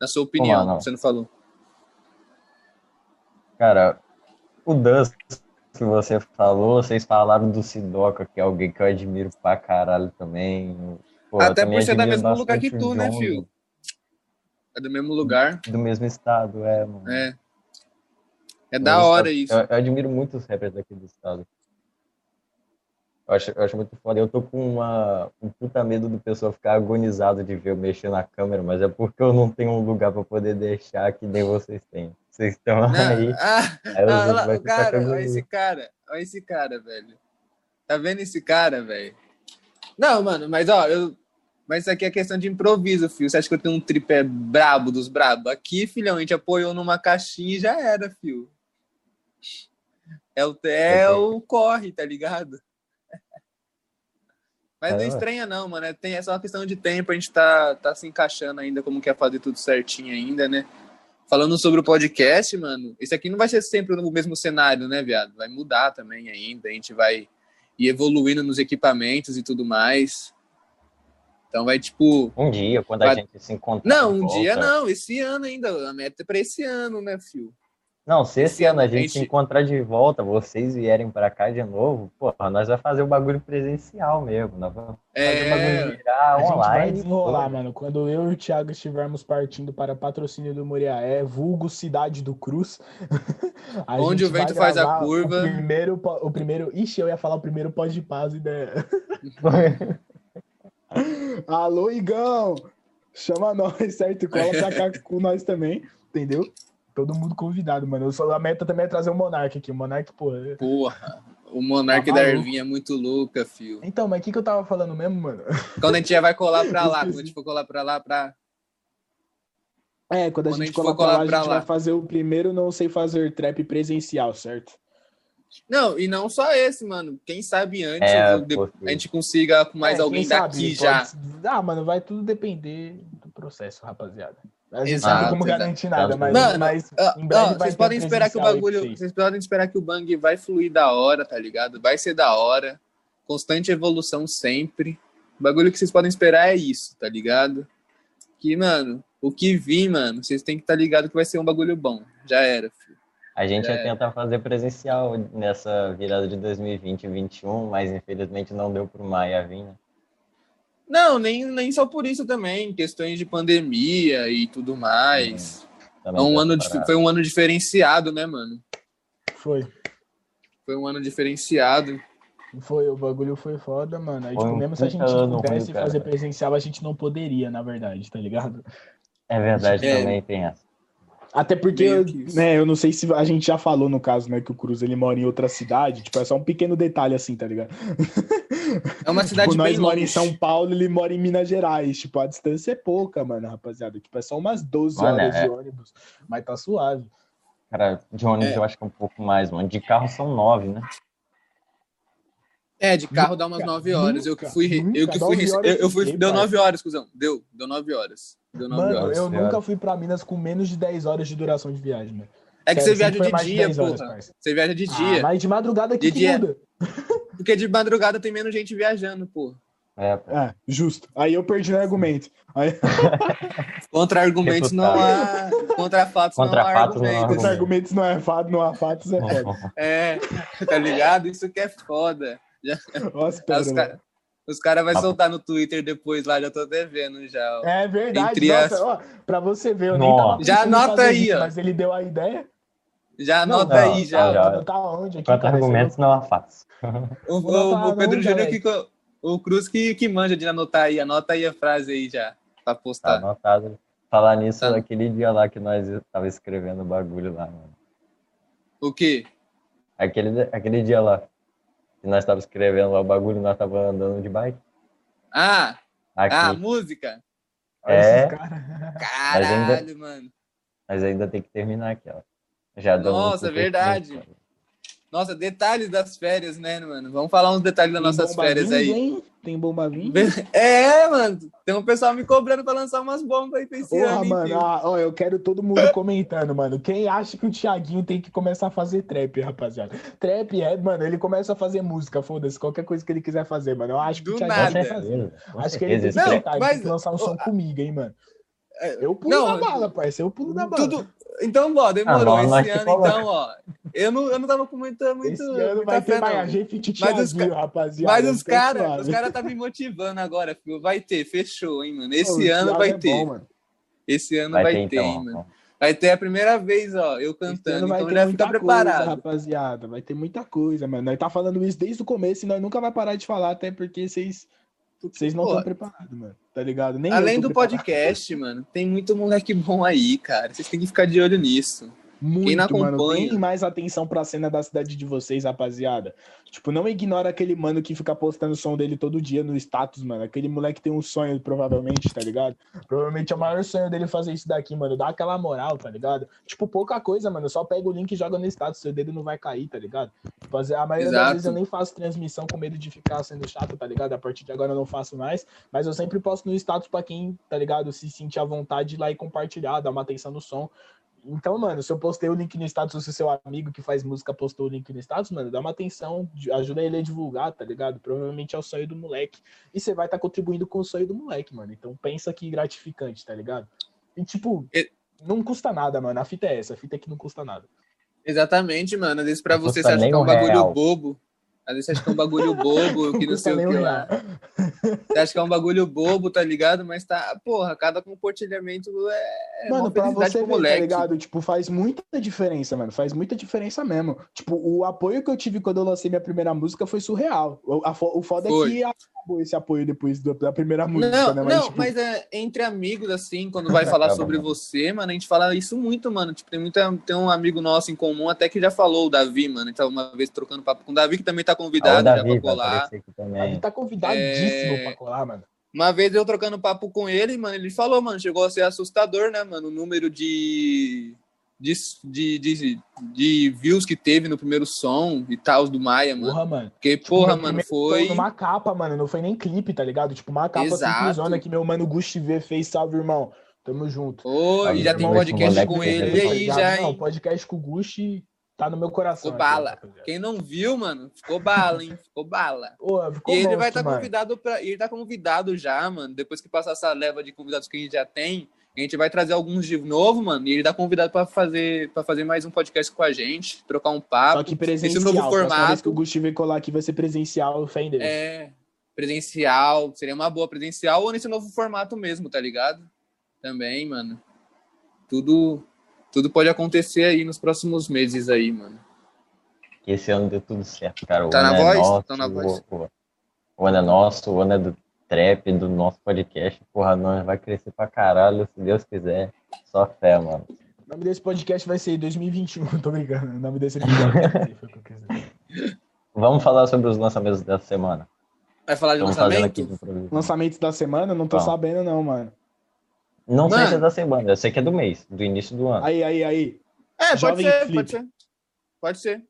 Na sua opinião, não. você não falou. Cara, o Dust que você falou, vocês falaram do Sidoca, que é alguém que eu admiro pra caralho também. Pô, Até também por ser da admiro mesmo lugar que tu, né, fio? É do mesmo lugar. Do mesmo estado, é, mano. É. É da hora isso. Eu, eu admiro muito os rappers daqui do estado. Eu acho, eu acho muito foda. Eu tô com uma, um puta medo do pessoal ficar agonizado de ver eu mexer na câmera, mas é porque eu não tenho um lugar pra poder deixar que nem vocês têm. Vocês estão Não, aí. [LAUGHS] ah, aí ah, lá, cara, olha esse cara, olha esse cara, velho. Tá vendo esse cara, velho? Não, mano, mas ó, eu. Mas isso aqui é questão de improviso, filho. Você acha que eu tenho um tripé brabo dos brabo? Aqui, filhão, a gente apoiou numa caixinha e já era, filho. É o, é o corre, tá ligado? [LAUGHS] Mas não É, estranha, não, mano. É, tem, é só uma questão de tempo, a gente tá, tá se encaixando ainda, como quer fazer tudo certinho ainda, né? Falando sobre o podcast, mano, isso aqui não vai ser sempre no mesmo cenário, né, viado? Vai mudar também ainda, a gente vai ir evoluindo nos equipamentos e tudo mais. Então vai, tipo. Um dia, quando Vai- a gente se encontrar. Não, um volta- dia não, esse ano ainda. A meta é pra esse ano, né, fio? Não, se esse ano a gente se encontrar de volta, vocês vierem pra cá de novo, porra, nós vamos fazer o bagulho presencial mesmo. Nós vamos fazer o bagulho É. virar A gente vai online. desenrolar, pô. mano. Quando eu e o Thiago estivermos partindo para patrocínio do Muriaé, vulgo Cidade do Cruz. [LAUGHS] a Onde gente o vento faz a curva. O primeiro, o primeiro. Ixi, eu ia falar o primeiro pós de paz, ideia. [LAUGHS] Alô, Igão! Chama nós, certo? Cola pra cá com nós também, entendeu? Todo mundo convidado, mano. Eu só, a meta também é trazer o Monark aqui. O Monark, pô. é- Porra. O Monark Tá da. Ervinha é muito louca, fio. Então, mas o que, que eu tava falando mesmo, mano? Quando a gente já vai colar pra [LAUGHS] lá, quando a gente for colar pra lá, pra. É, quando a Quando a gente gente colar for pra lá, colar a pra gente lá. vai fazer o primeiro Não Sei Fazer Trap presencial, certo? Não, e não só esse, mano. Quem sabe antes É, a gente consiga com mais É, alguém quem sabe, daqui pode- já. Ah, mano, vai tudo depender do processo, rapaziada. A gente Exato, não tem como garantir nada, mas, Mano, mas Ah, em breve ó, vai vocês podem esperar que o aí bagulho. vocês. Vocês podem esperar que o bang vai fluir da hora, tá ligado? Vai ser da hora. Constante evolução sempre. O bagulho que vocês podem esperar é isso, tá ligado? Que, mano, o que vir, mano, vocês têm que estar tá ligado que vai ser um bagulho bom. Já era, filho. A gente É. ia tentar fazer presencial nessa virada de 2020 e 2021, mas infelizmente não deu pro Maia vir, né? Não, nem, nem só por isso também. Questões de pandemia e tudo mais. É um ano, foi um ano diferenciado, né, mano? Foi. Foi um ano diferenciado. Foi, o bagulho foi foda, mano. Aí, Foi tipo, mesmo se a gente pudesse fazer presencial, a gente não poderia, na verdade, tá ligado? É verdade, É. também tem essa. Até porque, né, eu não sei se a gente já falou no caso, né, que o Cruz ele mora em outra cidade, tipo, é só um pequeno detalhe assim, tá ligado? É uma [LAUGHS] cidade tipo, nós mora em. São Paulo, ele mora em Minas Gerais, tipo, a distância é pouca, mano, rapaziada, tipo, é só umas 12 Mano, horas é. de ônibus, mas tá suave. Cara, de ônibus É. eu acho que é um pouco mais, mano. De carro são nove, né? É, de carro dá umas Nunca, 9 horas. eu que nunca, fui. eu nunca, que fui. 9 horas Eu, eu fui deu parça. 9 horas, cuzão. Deu, deu 9 horas. Deu 9 Mano, horas. eu senhora. nunca fui pra Minas com menos de 10 horas de duração de viagem, mano. É que Sério, você viaja de de dia, 10 horas, porra. parça. Você viaja de Ah, dia. mas de madrugada aqui De que dia. muda. [LAUGHS] Porque de madrugada tem menos gente viajando, porra. É, pô. É, justo. Aí eu perdi no argumento. Aí, [LAUGHS] Contra argumentos não há. Contra fatos Contra não há fatos não há argumentos. Os argumentos não é fato, não há fatos, é [LAUGHS] foda. É, tá ligado? Isso que é foda. Nossa, Aí Os Pedro. Caras os cara vai Ah. soltar no Twitter depois lá, já tô até vendo já. ó. É verdade, Entre nossa, as- ó, pra você ver, eu nem Nossa. tava Já anota aí, isso, ó. Mas ele deu a ideia. Já anota não, aí, já. já. Tá onde aqui, Quanto cara? argumentos não há fatos. O, o- o Pedro Júnior, que, o Cruz que, que manja de anotar aí. Anota aí a frase aí já, pra Tá postar. anotado. Falar nisso, Tá. aquele dia lá que nós tava escrevendo o bagulho lá, mano. O quê? Aquele, aquele dia lá que nós tava escrevendo lá o bagulho, nós tava andando de bike. Ah, Aqui, ah, música? É. esses caras. Caralho, mano. mas ainda tem que terminar aqui, ó. Já Nossa, muito verdade. tempo. Nossa, detalhes das férias, né, mano? Vamos falar uns detalhes das Tem nossas férias aí. hein? Tem bomba vinda? [LAUGHS] É, mano. Tem um pessoal me cobrando pra lançar umas bombas aí pra esse Porra, ano, mano, ah, ó, eu quero todo mundo comentando, mano. Quem acha que o Thiaguinho tem que começar a fazer trap, rapaziada? Trap é, mano, ele começa a fazer música, foda-se, qualquer coisa que ele quiser fazer, mano. Eu acho que Do o Thiaguinho nada. tem Com que fazer. Acho que ele tem que. Não, mas- tem que lançar um som comigo, hein, mano. Eu pulo Não, da bala, parceiro, eu pulo da bala. Tudo... Então, ó, demorou. Ah, esse ano, então, ó. Eu não, eu não tava com muita, muito, Esse ano muita vai fé, ter mais gente de Mas os Thiaguinho, rapaziada. Mas os caras suave. os cara tá me motivando agora, filho. Vai ter, fechou, hein, mano. Pô, Esse o ano vai é ter. bom. Esse ano Vai vai, ter, ter, então. hein, mano. Vai ter a primeira vez, ó, eu cantando. vai Então ter já muita fica preparado. Coisa, rapaziada. Vai ter muita coisa, mano. Nós tá falando isso desde o começo e nós nunca vai parar de falar, até porque vocês vocês não estão preparados, mano. Tá ligado? Nem Além do preparado. podcast, mano, tem muito moleque bom aí, cara. Vocês têm que ficar de olho nisso. Muito, Quem não mano. acompanha- Deem mais atenção pra cena da cidade de vocês, rapaziada. Tipo, não ignora aquele mano que fica postando o som dele todo dia no status, mano. Aquele moleque tem um sonho, provavelmente, tá ligado? Provavelmente é o maior sonho dele fazer isso daqui, mano. Dá aquela moral, tá ligado? Tipo, pouca coisa, mano. Só pega o link e joga no status. Seu dedo não vai cair, tá ligado? Fazer... A maioria das Exato. vezes eu nem faço transmissão com medo de ficar sendo chato, tá ligado? A partir de agora eu não faço mais. Mas eu sempre posto no status pra quem, tá ligado? Se sentir à vontade de ir lá e compartilhar, dar uma atenção no som. Então, mano, se eu postei o link no status, se o seu amigo que faz música postou o link no status, mano, dá uma atenção, ajuda ele a divulgar, tá ligado? Provavelmente é o sonho do moleque. E você vai estar contribuindo com o sonho do moleque, mano. Então pensa que gratificante, tá ligado? E tipo, E- não custa nada, mano. A fita é essa, a fita é que não custa nada. Exatamente, mano. Às vezes pra Não você você acha que é um um bagulho real. bobo. Às vezes você acha que é um bagulho bobo, [LAUGHS] que não sei o que lá. Você acha que é um bagulho bobo, tá ligado? Mas tá, porra, cada compartilhamento é, é Mano, uma pra você pro ver, tá ligado? Tipo, faz muita diferença, mano. Faz muita diferença mesmo. Tipo, o apoio que eu tive quando eu lancei minha primeira música foi surreal. O, o foda Foi. é que acabou esse apoio depois da primeira música, Não, né? não, tipo, mas é entre amigos, assim, quando vai falar sobre mano. você, mano, a gente fala isso muito, mano. Tipo, tem, muita, tem um amigo nosso em comum até que já falou, o Davi, mano. A gente tava uma vez trocando papo com o Davi, que também tá Ah, convidado já Davi pra colar. também. tá convidadíssimo É. pra colar, mano. Uma vez eu trocando papo com ele, mano, ele falou, mano, chegou a ser assustador, né, mano, o número de, de, de, de, de views que teve no primeiro som e tal do Maia, mano. Porra, mano. Porque, Tipo, porra, mano, foi. Numa capa, mano. Não foi nem clipe, tá ligado? Tipo, uma capa simplesona que meu mano Gusti V fez. Salve, irmão. Tamo junto. Ô, e já tem podcast com ele aí já, Não, hein? podcast com o Gusti tá no meu coração. Ficou aqui, bala. rapaziada. Quem não viu, mano, ficou bala, hein? Ficou bala. [LAUGHS] Ficou E ele monstro, vai estar mano. convidado para, ele tá convidado já, mano. Depois que passar essa leva de convidados que a gente já tem, a gente vai trazer alguns de novo, mano. E ele tá convidado para fazer para fazer mais um podcast com a gente, trocar um papo. Só que presencial. Esse novo formato. que o Gusti veio colar aqui vai ser presencial, fé em Deus. É, presencial, seria uma boa presencial ou nesse novo formato mesmo, tá ligado? Também, mano. Tudo tudo pode acontecer aí nos próximos meses aí, mano. Que esse ano deu tudo certo, cara. O Tá ano na é voz? nosso, Tá na voz. O, o- o ano é nosso, o ano é do trap, do nosso podcast. Porra, nós vai crescer pra caralho, se Deus quiser. Só fé, mano. O nome desse podcast vai ser 2021. [LAUGHS] Tô brincando. O nome desse episódio foi o que eu quis. Vamos falar sobre os lançamentos dessa semana. Vai falar de Estamos lançamento? Lançamentos da semana, não tô Tá. sabendo, não, mano. Não sei Mano. se é da semana, eu sei que é do mês, do início do ano. Aí, aí, aí. É, pode Jovem ser, Flip. pode ser. Pode ser.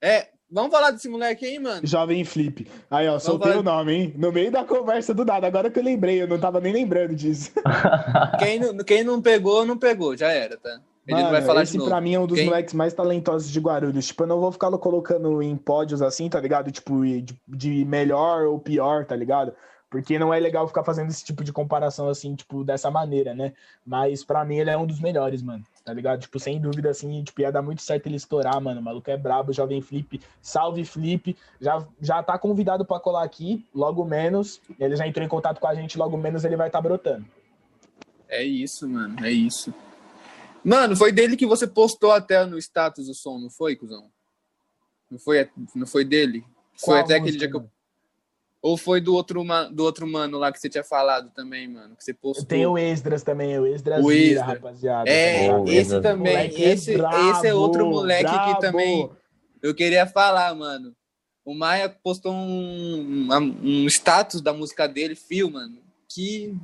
É, vamos falar desse moleque aí, mano. Jovem Flip. Aí, ó, soltei falar- o nome, hein? No meio da conversa do nada. Agora que eu lembrei, eu não tava nem lembrando disso. [LAUGHS] Quem não, quem não pegou, não pegou, já era, tá? Ele não vai Mano, falar esse pra mim é um dos Quem? moleques mais talentosos de Guarulhos. Tipo, eu não vou ficar colocando em pódios assim, tá ligado? Tipo, de, de melhor ou pior, tá ligado? Porque não é legal ficar fazendo esse tipo de comparação assim, tipo, dessa maneira, né? Mas para mim ele é um dos melhores, mano. Tá ligado? Tipo, sem dúvida, assim, tipo, ia dar muito certo ele estourar, mano. O maluco é brabo, jovem Flip. Salve, Flip. Já, já tá convidado para colar aqui, logo menos. Ele já entrou em contato com a gente, logo menos ele vai estar tá brotando. É isso, mano, é isso. Mano, foi dele que você postou até no status o som, não foi, cuzão? Não foi, não foi dele? Foi Qual até aquele dia que eu. Ou foi do outro, do outro mano lá que você tinha falado também, mano? Que você postou. Tem o Esdras também, o Esdras o Esdras. rapaziada. É, tá esse também. Esse, é brabo, esse é outro moleque brabo. que também eu queria falar, mano. O Maia postou um, um, um status da música dele, fio, mano. Que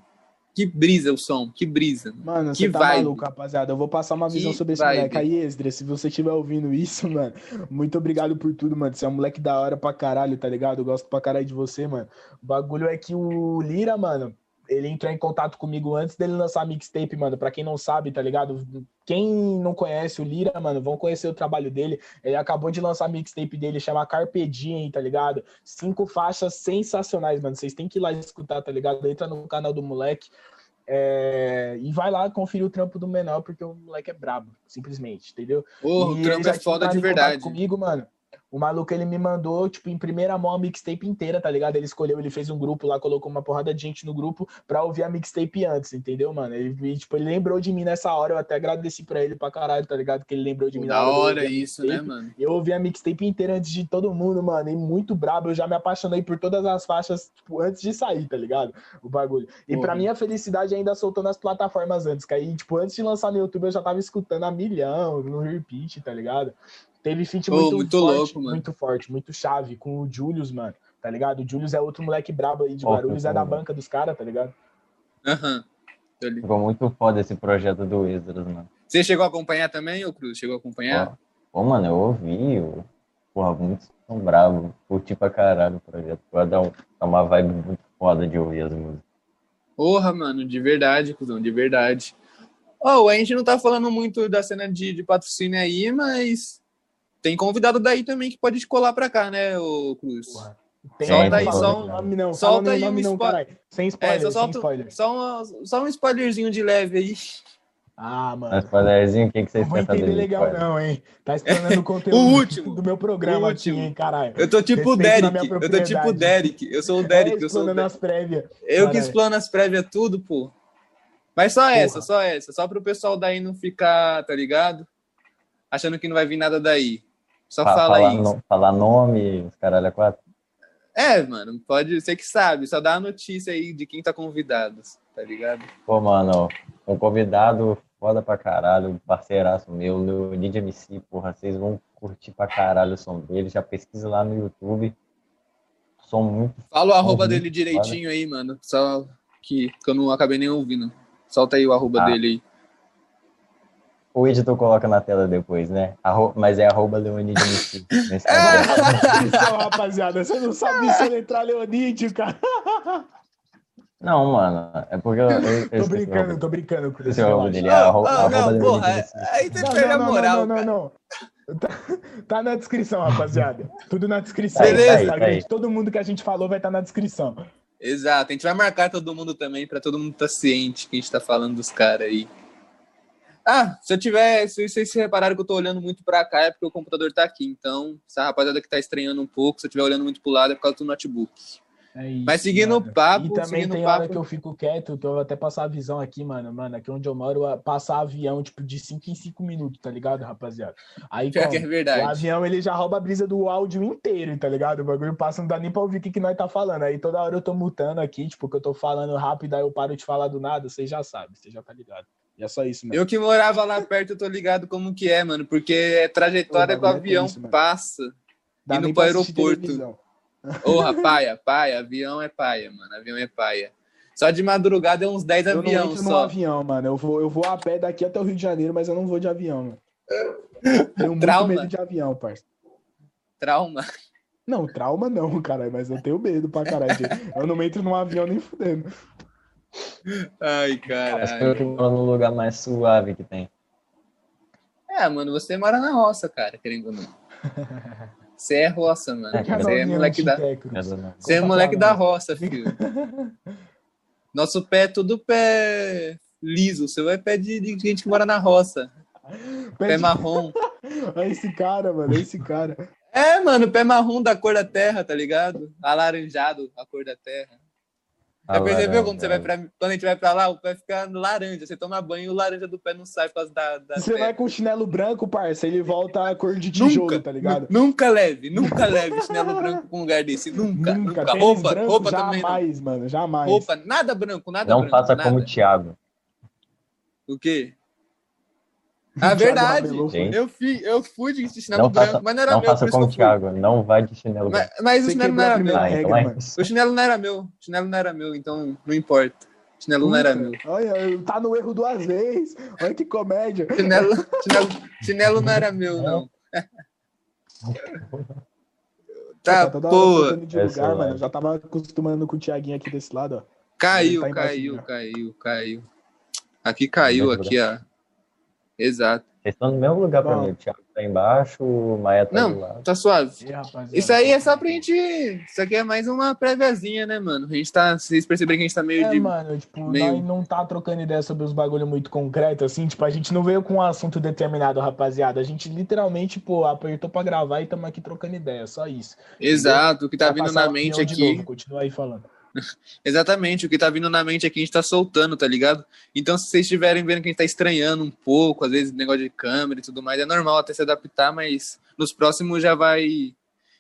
que brisa o som, que brisa. Mano, que você tá vibe. maluco, rapaziada. Eu vou passar uma visão que sobre esse vibe. moleque. Aí, Esdra, se você estiver ouvindo isso, [LAUGHS] mano, muito obrigado por tudo, mano. Você é um moleque da hora pra caralho, tá ligado? Eu gosto pra caralho de você, mano. O bagulho é que o Lira, mano, ele entrou em contato comigo antes dele lançar a mixtape, mano. Pra quem não sabe, tá ligado? Quem não conhece o Lira, mano, vão conhecer o trabalho dele. Ele acabou de lançar a mixtape dele, chama Carpe Diem, tá ligado? Cinco faixas sensacionais, mano. Vocês têm que ir lá escutar, tá ligado? Entra no canal do moleque. É... e vai lá conferir o trampo do menor, porque o moleque é brabo, simplesmente, entendeu? Oh, o trampo é foda de verdade. Comigo, mano. O maluco, ele me mandou, tipo, em primeira mão a mixtape inteira, tá ligado? Ele escolheu, ele fez um grupo lá, colocou uma porrada de gente no grupo pra ouvir a mixtape antes, entendeu, mano? Ele, tipo, ele lembrou de mim nessa hora, eu até agradeci pra ele pra caralho, tá ligado? Que ele lembrou de mim na hora. Da hora isso, né, mano? Eu ouvi a mixtape inteira antes de todo mundo, mano, e muito brabo, eu já me apaixonei por todas as faixas, tipo, antes de sair, tá ligado? O bagulho. E Porra. pra minha felicidade ainda soltou nas plataformas antes, que aí, tipo, antes de lançar no YouTube eu já tava escutando a milhão, no repeat, tá ligado? Teve feat oh, muito, muito, forte, louco, muito forte, muito chave, com o Julius, mano, tá ligado? O Julius é outro moleque brabo aí de Guarulhos, oh, é da banca dos caras, tá ligado? Aham. Uhum. Ficou muito foda esse projeto do Esdras, mano. Você chegou a acompanhar também, ô Cruz? Chegou a acompanhar? Pô, mano, eu ouvi, eu... porra, muito tão bravo, curti pra caralho o projeto. Vai dar, um, uma vibe muito foda de ouvir as músicas. Porra, mano, de verdade, cuzão, de verdade. Oh, a gente não tá falando muito da cena de, de patrocínio aí, mas tem convidado daí também que pode colar pra cá, né, o Cruz? Tem solta aí só um, nome não, solta aí um spoiler. Sem spoiler, é, só, solta, sem spoiler. Só, um, só um spoilerzinho de leve aí. Ah, mano. spoilerzinho, o que, que vocês Não vou entender legal, não, hein? Tá explanando o [LAUGHS] conteúdo o último, do meu programa aqui, hein, caralho. Eu tô tipo o Derek. Eu tô tipo o Derek. Eu sou o Derek. É, eu sou o as prévias. Eu que explano as prévias tudo, pô. Mas só Porra. essa, só essa. Só pro pessoal daí não ficar, tá ligado? Achando que não vai vir nada daí. Só fala falar aí. No, falar nome, os caralho é quatro. É, mano, pode ser que sabe, só dá a notícia aí de quem tá convidado, tá ligado? Pô, mano, um convidado foda pra caralho, parceiraço meu, Leonid MC, porra, vocês vão curtir pra caralho o som dele, já pesquisa lá no YouTube. Som muito. Fala o arroba dele direitinho foda. aí, mano, só que, que, eu não acabei nem ouvindo. Solta aí o arroba ah. dele aí. O editor coloca na tela depois, né? Arro... Mas é arroba Leonide nesse é, [LAUGHS] rapaziada. Você não sabe se entrar Leonide, cara. Não, mano. É porque eu. eu, eu tô brincando, tô brincando com esse arroba dele. É arroba, não, arroba não, porra. Aí você perde a moral. Não, não, não. não. Tá, tá, na descrição, [LAUGHS] rapaziada. Tudo na descrição. Beleza. Tá, tá, todo mundo que a gente falou vai estar tá na descrição. Exato. A gente vai marcar todo mundo também, pra todo mundo estar tá ciente que a gente tá falando dos caras aí. Ah, se eu tiver, se vocês se repararam que eu tô olhando muito para cá, é porque o computador tá aqui. Então, se a rapaziada que tá estranhando um pouco, se eu estiver olhando muito pro lado, é por causa do notebook. É isso, Mas seguindo mano. o papo. E também tem papo... hora que eu fico quieto, que eu vou até passar a visão aqui, mano. Mano, aqui onde eu moro, passar avião, tipo, de 5 em 5 minutos, tá ligado, rapaziada? Aí, como, que é verdade. o avião, ele já rouba a brisa do áudio inteiro, tá ligado? O bagulho passa, não dá nem pra ouvir o que, que nós tá falando. Aí toda hora eu tô mutando aqui, tipo, que eu tô falando rápido, aí eu paro de falar do nada, você já sabe, você já tá ligado. E é só isso, mano. Eu que morava lá perto, eu tô ligado como que é, mano. Porque é trajetória que o avião é passa. Dá indo pro aeroporto. [LAUGHS] Porra, paia, paia. Avião é paia, mano. Avião é paia. Só de madrugada é uns 10 aviões só. Eu não entro no avião, mano. Eu vou, eu vou a pé daqui até o Rio de Janeiro, mas eu não vou de avião, mano. [LAUGHS] Tenho muito trauma. medo de avião, parça. Trauma? Não, trauma não, cara. Mas eu tenho medo pra caralho. [LAUGHS] eu não entro num avião nem fudendo. Ai, cara. Acho que eu moro no lugar mais suave que tem. É, mano, você mora na roça, cara, querendo ou não. [LAUGHS] Você é roça, mano. É, Você é moleque da, você é moleque da nós. roça, filho. [LAUGHS] Nosso pé é tudo pé liso. O seu é pé de, de gente que mora na roça. Pé Pede- marrom. Olha [LAUGHS] esse cara, mano, olha esse cara. É, mano, pé marrom da cor da terra, tá ligado? Alaranjado, a cor da terra. Ah, Já percebeu quando você vai pra, quando a gente vai pra lá, o pé fica laranja. Você toma banho e o laranja do pé não sai por causa da, da Você terra. vai com chinelo branco, parça, ele volta a cor de tijolo, Nunca, tá ligado? nu- nunca leve, nunca leve chinelo branco pra um lugar desse. Nunca, nunca. Tênis Roupa, branco, roupa também não. jamais, mano, jamais. Roupa, nada branco, nada Não branco. faça nada. como o Thiago. O quê? Ah, Thiago verdade. Eu fui, eu fui de chinelo Não branco, faça, mas não era não meu, faça por isso como o eu. Thiago. Não vai de chinelo Mas, branco. mas o Você chinelo não era meu. Ah, então é. O chinelo não era meu. O chinelo não era meu, então não importa. O chinelo não era meu. Olha, tá no erro duas vezes. Olha que comédia. Chinelo, chinelo, chinelo não era meu, não. Tá, hora pô. lugar, é. Já tava acostumando com o Thiaguinho aqui desse lado, ó. Caiu, Tá caiu, caiu, caiu. Aqui caiu, aqui, ó. Exato. Vocês estão no mesmo lugar pra Bom. mim. O Thiago tá embaixo, o Maia tá do Não, lado. tá suave. Rapaziada. Isso aí é só pra gente. Isso aqui é mais uma préviazinha, né, mano? A gente tá. Vocês perceberam que a gente tá meio É, de. mano, tipo, meio- nós não tá trocando ideia sobre os bagulho muito concreto, assim, tipo, a gente não veio com um assunto determinado, rapaziada. A gente literalmente, pô, apertou pra gravar e tamo aqui trocando ideia, só isso. Exato, o que tá vindo na mente aqui. novo, continua aí falando. [LAUGHS] Exatamente, o que tá vindo na mente aqui a gente tá soltando, tá ligado? Então, se vocês estiverem vendo que a gente tá estranhando um pouco, às vezes negócio de câmera e tudo mais, é normal até se adaptar, mas nos próximos já vai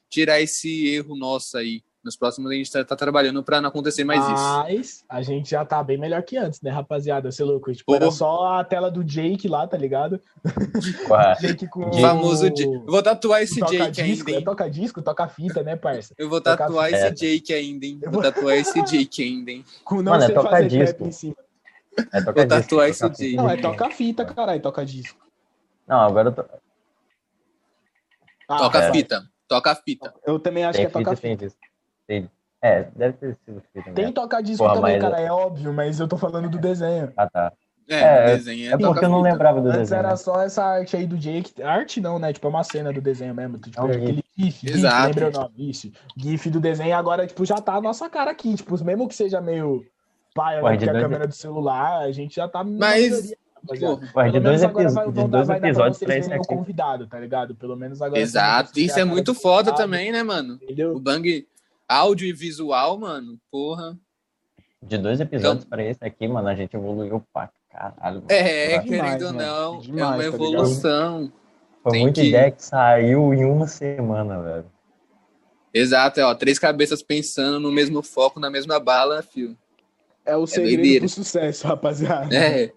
tirar esse erro nosso aí. Nos próximos a gente tá, tá trabalhando pra não acontecer mais isso. Mas a gente já tá bem melhor que antes, né, rapaziada? Você louco? Tipo, era Pô. só a tela do Jake lá, tá ligado? [LAUGHS] [LAUGHS] Jake com O famoso J- Eu vou tatuar esse toca Jake disco, ainda, é hein? toca disco, toca fita, né, parça? Eu vou toca tatuar esse Jake ainda, hein? Vou tatuar esse Jake ainda, hein? [LAUGHS] Com não Mano, é toca fazer disco. trap em cima. é tocar Vou tatuar disco, esse dia. Não, é toca fita, caralho, toca disco. Não, agora eu tô... Ah, Toca é. fita, toca fita. Eu também acho tem que é toca fita, fita. Tem... É, deve ter sido fita Tem mesmo. toca disco Porra, também, mas- cara, é óbvio, mas eu tô falando do desenho. Ah, tá. É, É, desenho É é, porque eu não lembrava do Antes desenho. era né? só essa arte aí do Jake. Arte não, né? Tipo, é uma cena do desenho mesmo. Tipo, É um aquele GIF, GIF, Exato. lembra o nome? Isso. GIF do desenho agora, tipo, já tá a nossa cara aqui. Tipo, mesmo que seja meio paia, Porra, né? Porque a câmera do celular, a gente já tá. Mas, rapaziada. Pô, Ué, de Pelo dois, menos agora episo- vai- de dois vai dar pra episódios o aqui. convidado, tá ligado? Pelo menos agora. Exato, isso é cara muito foda convidado, também, né, mano? O Entendeu? Bang áudio e visual, mano, porra. De dois episódios pra esse aqui, mano, a gente evoluiu pra caralho. mano. É, demais, querendo ou não, é Demais, uma tá evolução. Foi tem muita que- ideia que saiu em uma semana, velho. Exato, é, ó, três cabeças pensando no mesmo foco, na mesma bala, fio. É o segredo doideira. pro sucesso, rapaziada. É.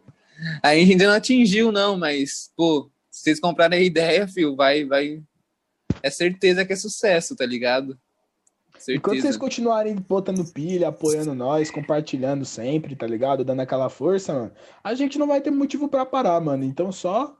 A gente ainda não atingiu, não, mas, pô, se vocês comprarem a ideia, fio, vai, vai. É certeza que é sucesso, tá ligado? E quando vocês Certeza. continuarem botando pilha, apoiando nós, compartilhando sempre, tá ligado? Dando aquela força, mano, a gente não vai ter motivo pra parar, mano. Então só,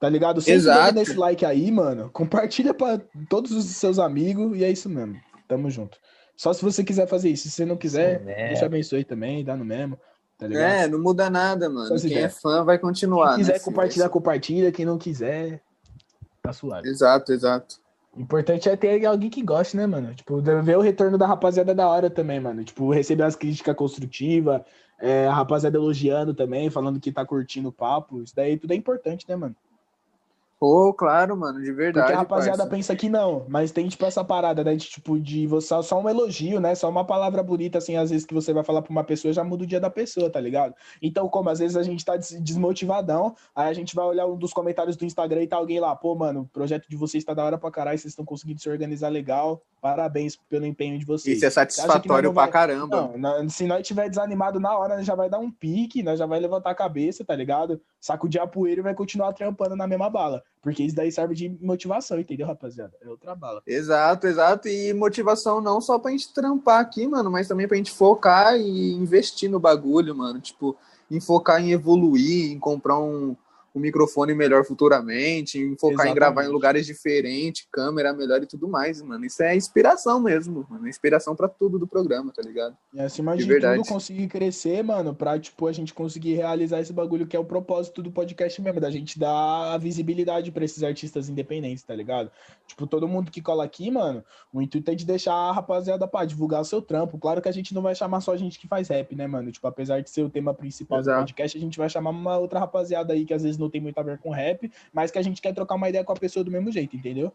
tá ligado? Sempre Exato. dando esse like aí, mano. Compartilha pra todos os seus amigos e é isso mesmo. Tamo junto. Só se você quiser fazer isso. Se você não quiser, É. deixa abençoe também, dá no mesmo, tá ligado? É, não muda nada, mano. Quem é ideia. fã vai continuar. Quem quiser né, compartilhar, compartilha. Quem não quiser, tá suave. Exato, exato. Importante é ter alguém que goste, né, mano? Tipo, ver o retorno da rapaziada da hora também, mano. Tipo, receber as críticas construtivas, é, a rapaziada elogiando também, falando que tá curtindo o papo. Isso daí tudo é importante, né, mano? Pô, claro, mano, de Porque verdade. a rapaziada parça. pensa que não, mas tem, tipo, essa parada, né? De, tipo, de você só um elogio, né? Só uma palavra bonita, assim, às vezes que você vai falar pra uma pessoa, já muda o dia da pessoa, tá ligado? Então, como às vezes a gente tá des- desmotivadão, aí a gente vai olhar um dos comentários do Instagram e tá alguém lá, pô, mano, o projeto de vocês tá da hora pra caralho, vocês estão conseguindo se organizar legal, parabéns pelo empenho de vocês. Isso é satisfatório pra vai- caramba. Não, se nós tiver desanimado na hora, já vai dar um pique, nós já vai levantar a cabeça, tá ligado? Sacudir a poeira e vai continuar trampando na mesma bala. Porque isso daí serve de motivação, entendeu, rapaziada? É outra bala. Exato, exato. E motivação não só pra gente trampar aqui, mano, mas também pra gente focar e investir no bagulho, mano. Tipo, em focar em evoluir, em comprar um, um microfone melhor futuramente, em focar Exatamente. em gravar em lugares diferentes, câmera melhor e tudo mais, mano. Isso é inspiração mesmo, mano. Inspiração para tudo do programa, tá ligado? E acima de, de tudo, conseguir crescer, mano, pra, tipo, a gente conseguir realizar esse bagulho que é o propósito do podcast mesmo, da gente dar a visibilidade para esses artistas independentes, tá ligado? Tipo, todo mundo que cola aqui, mano, o intuito é de deixar a rapaziada pra divulgar o seu trampo. Claro que a gente não vai chamar só gente que faz rap, né, mano? Tipo, apesar de ser o tema principal Exato. do podcast, a gente vai chamar uma outra rapaziada aí que às vezes não tem muito a ver com rap, mas que a gente quer trocar uma ideia com a pessoa do mesmo jeito, entendeu?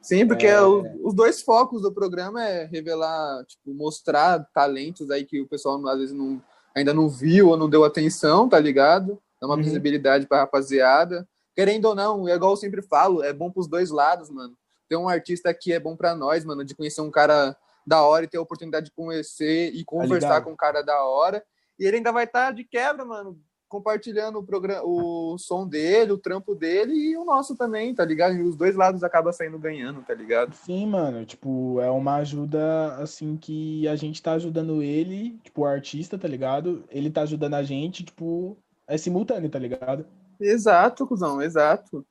Sim, porque é... os dois focos do programa é revelar, tipo, mostrar talentos aí que o pessoal às vezes não, ainda não viu ou não deu atenção, tá ligado? Dá uma uhum. visibilidade pra rapaziada. Querendo ou não, é igual eu sempre falo, é bom pros dois lados, mano. Ter um artista aqui é bom para nós, mano, de conhecer um cara da hora e ter a oportunidade de conhecer e tá conversar tá com um cara da hora. E ele ainda vai estar tá de quebra, mano, compartilhando o, programa, o som dele, o trampo dele e o nosso também, tá ligado? E os dois lados acabam saindo ganhando, tá ligado? Sim, mano, tipo, é uma ajuda, assim, que a gente tá ajudando ele, tipo, o artista, tá ligado? Ele tá ajudando a gente, tipo, é simultâneo, tá ligado? Exato, cuzão, exato.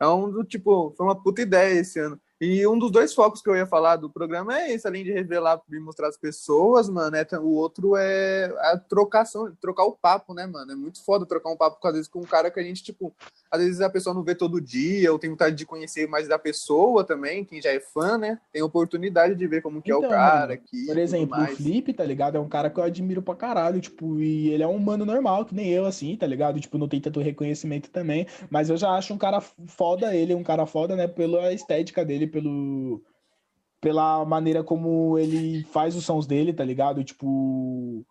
É um do, tipo, foi uma puta ideia esse ano. E um dos dois focos que eu ia falar do programa é esse, além de revelar e mostrar as pessoas, mano, é, o outro é a trocação, trocar o papo, né, mano? É muito foda trocar um papo, às vezes, com um cara que a gente, tipo, às vezes a pessoa não vê todo dia, ou tem vontade de conhecer mais da pessoa também, quem já é fã, né? Tem oportunidade de ver como que então, é o então, cara aqui. Por exemplo, o Flip, tá ligado? É um cara que eu admiro pra caralho, tipo, e ele é um humano normal, que nem eu, assim, tá ligado? Tipo, não tem tanto reconhecimento também, mas eu já acho um cara foda ele, um cara foda, né, pela estética dele, pelo pela maneira como ele faz os sons dele, tá ligado? Tipo,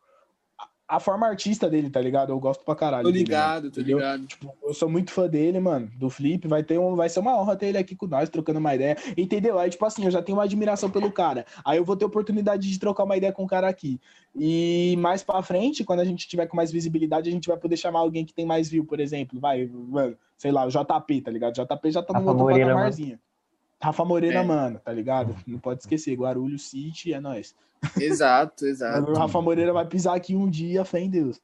a forma artista dele, tá ligado? Eu gosto pra caralho. Tô ligado, dele, tô entendeu? ligado. Tipo, eu sou muito fã dele, mano, do Flip. Vai, ter um, vai ser uma honra ter ele aqui com nós, trocando uma ideia. Entendeu? Aí, tipo assim, eu já tenho uma admiração pelo cara. Aí eu vou ter oportunidade de trocar uma ideia com o cara aqui. E mais pra frente, quando a gente tiver com mais visibilidade, a gente vai poder chamar alguém que tem mais view, por exemplo. Vai, mano, sei lá, o JP, tá ligado? JP já tá no outro patamarzinho. Rafa Moreira, é. mano, tá ligado? Não pode esquecer, Guarulhos City é nós. Exato, [LAUGHS] exato. o Rafa Moreira vai pisar aqui um dia, fé em Deus.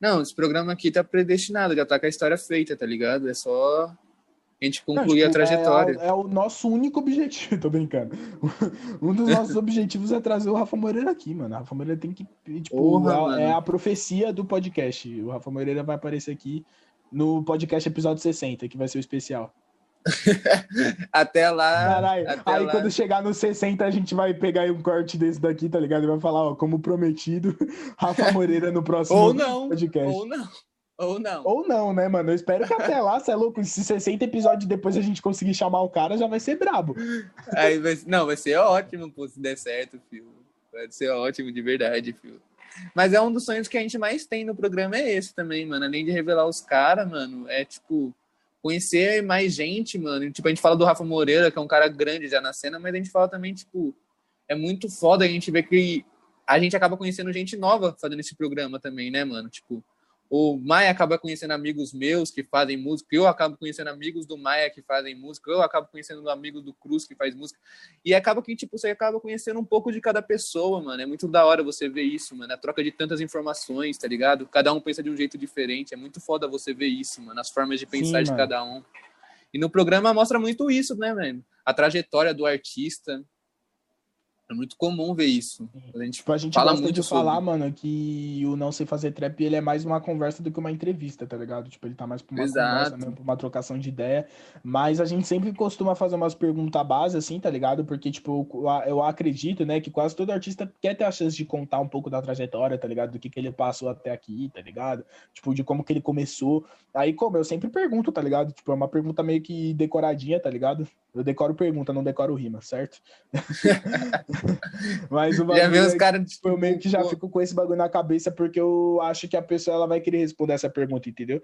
Não, esse programa aqui tá predestinado, já tá com a história feita, tá ligado? É só a gente concluir Não, tipo, a trajetória. É, é, o nosso único objetivo, [LAUGHS] tô brincando. Um dos [LAUGHS] nossos objetivos é trazer o Rafa Moreira aqui, mano. O Rafa Moreira tem que. Tipo, Porra, é, é, a profecia do podcast. O Rafa Moreira vai aparecer aqui no podcast episódio 60, que vai ser o especial. [LAUGHS] até lá. Caralho, até aí lá. quando chegar no 60, a gente vai pegar um corte desse daqui, tá ligado? E vai falar, ó, como prometido, [LAUGHS] Rafa Moreira no próximo ou não, podcast. Ou não. Ou não. Ou não, né, mano? Eu espero que até lá, você é louco, se 60 episódios depois a gente conseguir chamar o cara, já vai ser brabo. Aí vai, não, vai ser ótimo, pô, se der certo, filho. Vai ser ótimo, de verdade, filho. Mas é um dos sonhos que a gente mais tem no programa, é esse também, mano. Além de revelar os caras, mano, é tipo conhecer mais gente, mano. Tipo, a gente fala do Rafa Moreira, que é um cara grande já na cena, mas a gente fala também, tipo, é muito foda a gente ver que a gente acaba conhecendo gente nova fazendo esse programa também, né, mano? Tipo, o Maia acaba conhecendo amigos meus que fazem música, eu acabo conhecendo amigos do Maia que fazem música, eu acabo conhecendo amigos do Cruz que faz música. E acaba que, tipo, você acaba conhecendo um pouco de cada pessoa, mano. É muito da hora você ver isso, mano. A troca de tantas informações, tá ligado? Cada um pensa de um jeito diferente. É muito foda você ver isso, mano. As formas de pensar Sim, de cada um. E no programa mostra muito isso, né, velho? A trajetória do artista, é muito comum ver isso. A gente, tipo, a gente fala muito de sobre. falar, mano, que o não sei fazer trap ele é mais uma conversa do que uma entrevista, tá ligado? Tipo, ele tá mais pra uma Exato. conversa mesmo, pra uma trocação de ideia. Mas a gente sempre costuma fazer umas perguntas base, assim, tá ligado? Porque, tipo, eu acredito, né, que quase todo artista quer ter a chance de contar um pouco da trajetória, tá ligado? Do que, que ele passou até aqui, tá ligado? Tipo, de como que ele começou. Aí, como eu sempre pergunto, tá ligado? Tipo, é uma pergunta meio que decoradinha, tá ligado? Eu decoro pergunta, não decoro rima, certo? [LAUGHS] [LAUGHS] Mas o bagulho já os cara, tipo, eu meio que já fico com esse bagulho na cabeça porque eu acho que a pessoa ela vai querer responder essa pergunta, entendeu?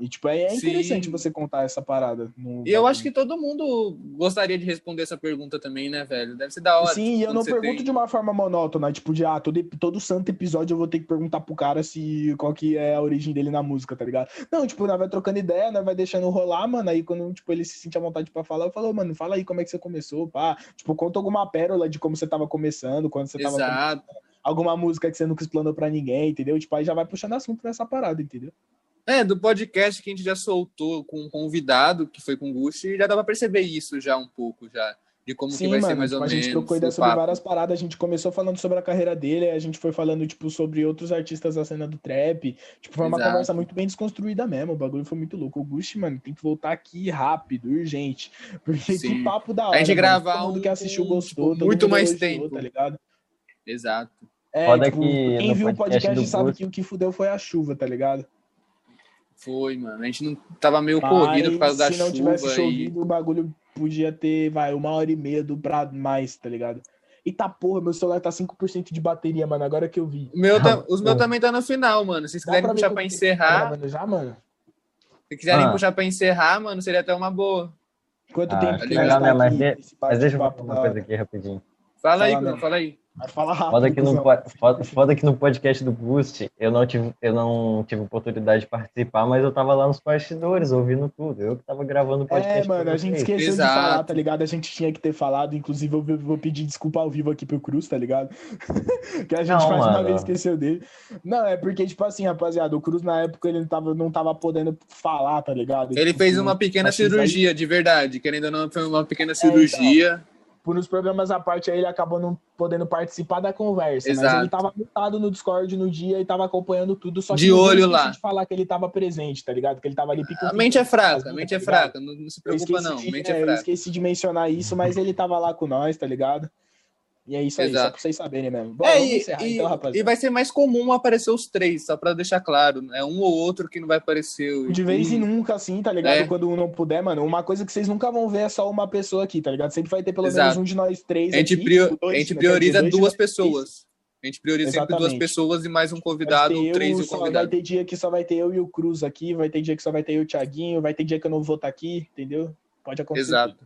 E, tipo, é, é interessante Sim. você contar essa parada. e eu acho que todo mundo gostaria de responder essa pergunta também, né, velho? Deve ser da hora. Sim, e eu não pergunto tem. de uma forma monótona, tipo, de, ah, todo, todo santo episódio eu vou ter que perguntar pro cara se qual que é a origem dele na música, tá ligado? Não, tipo, nós vai trocando ideia, nós vai deixando rolar, mano, aí quando, tipo, ele se sente à vontade pra falar, eu falo, mano, fala aí como é que você começou, pá. Tipo, conta alguma pérola de como você tava começando, quando você tava Exato. Alguma música que você nunca explanou pra ninguém, entendeu? Tipo, aí já vai puxando assunto nessa parada, entendeu? É, do podcast que a gente já soltou com um convidado, que foi com o Gucci, já dá pra perceber isso já um pouco, já. De como Sim, que vai mano, ser mais tipo, ou a menos. gente trocou ideia sobre papo. várias paradas. A gente começou falando sobre a carreira dele, aí a gente foi falando, tipo, sobre outros artistas da cena do trap. Tipo, foi uma Exato. conversa muito bem desconstruída mesmo. O bagulho foi muito louco. O Gucci, mano, tem que voltar aqui rápido, urgente. [LAUGHS] Porque Sim. que papo da hora. A gente mano. gravar Todo mundo um que assistiu gostou. tipo, todo muito mais elogiou, tempo. Tá ligado? Exato. É, Foda tipo, que quem viu o podcast podcast sabe Gucci- que o que fudeu foi a chuva, tá ligado? Foi, mano. A gente não tava meio corrido por causa da se não chuva tivesse e. chovido, o bagulho podia ter, vai, uma hora e meia do pra mais, tá ligado? Eita porra, meu celular tá 5% de bateria, mano, agora que eu vi. Meu ta- Os meus também tá no final, mano. Se vocês Dá quiserem puxar pra tá encerrar, gravando já, mano? se quiserem Ah. puxar pra encerrar, mano, seria até uma boa. Quanto Ah, tempo que legal, nós tá né, mas aqui, de- esse Mas deixa eu falar uma coisa aqui rapidinho. Fala aí, Fala Bruno, mesmo. fala aí. Vai falar rápido, Foda que, no, foda, foda que no podcast do Boost eu não, tive, eu não tive oportunidade de participar, mas eu tava lá nos bastidores ouvindo tudo. Eu que tava gravando o podcast. É, mano, a gente esqueceu Exato. de falar, tá ligado? A gente tinha que ter falado, inclusive eu vou- vou pedir desculpa ao vivo aqui pro Cruz, tá ligado? [LAUGHS] que a gente Não, mais uma mano. vez esqueceu dele. Não, é porque, tipo assim, rapaziada, o Cruz na época ele não tava, não tava podendo falar, tá ligado? Ele Tipo, fez uma pequena cirurgia, de verdade. Querendo ou não, foi uma É, pequena então. Por uns problemas à parte aí, ele acabou não podendo participar da conversa. Mas Exato. ele tava mutado no Discord no dia e tava acompanhando tudo, só que De olho lá. de falar que ele tava presente, tá ligado? Que ele tava ali pico A mente é fraca, a mente é tá ligado? fraca. Não, não se Eu preocupa, não. de- Mente é, é Eu fraca. esqueci de mencionar isso, mas ele tava lá com nós, tá ligado? E é isso aí, só Exato. pra vocês saberem mesmo. Bom, É, vamos e, encerrar e- então, e rapaziada. vai ser mais comum aparecer os três, só pra deixar claro. É um ou outro que não vai aparecer. o- De vez em nunca, assim, tá ligado? É. Quando um não puder, mano, uma coisa que vocês nunca vão ver é só uma pessoa aqui, tá ligado? Sempre vai ter pelo Exato. menos um de nós três A gente, aqui, prio- tipo, dois, a gente né? Prioriza dois duas três. pessoas. A gente prioriza sempre duas Exatamente. pessoas e mais um convidado, ou três eu, e um só- vai convidado. ter dia que só vai ter eu e o Cruz aqui, vai ter dia que só vai ter eu e o Thiaguinho, vai ter dia que eu não vou estar aqui, entendeu? Pode acontecer. Exato.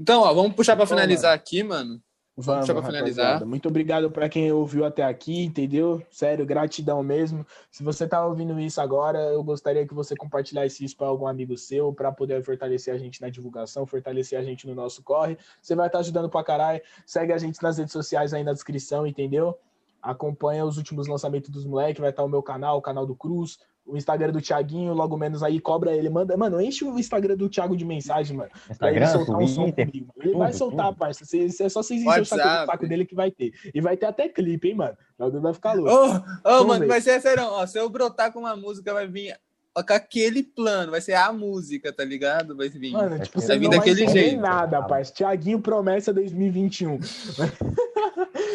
Então, ó, vamos puxar pra Bom, finalizar aqui, mano. Vamos, Só pra finalizar. rapaziada. Muito obrigado pra quem ouviu até aqui, entendeu? Sério, gratidão mesmo. Se você tá ouvindo isso agora, eu gostaria que você compartilhasse isso para algum amigo seu, para poder fortalecer a gente na divulgação, fortalecer a gente no nosso corre. Você vai estar ajudando pra caralho. Segue a gente nas redes sociais aí na descrição, entendeu? Acompanha os últimos lançamentos dos moleques, vai estar o meu canal, o canal do Cruz, o Instagram do Thiaguinho, logo menos aí cobra ele, manda, mano, enche o Instagram do Thiago de mensagem, mano. Pra ele Instagram, soltar um som comigo. Ele vai tudo, soltar, tudo. parça. Cê- cê- É só vocês encherem o saco, saco dele que vai ter. E vai ter até clipe, hein, mano. O vai ficar louco. Ô, ô, Vamos mano, ver. vai ser sério, ó. Se eu brotar com uma música, vai vir com aquele plano, vai ser a música, tá ligado? Vai vir. Mano, vai tipo, vir vai daquele entender jeito. nada, parça. Thiaguinho promessa 2021.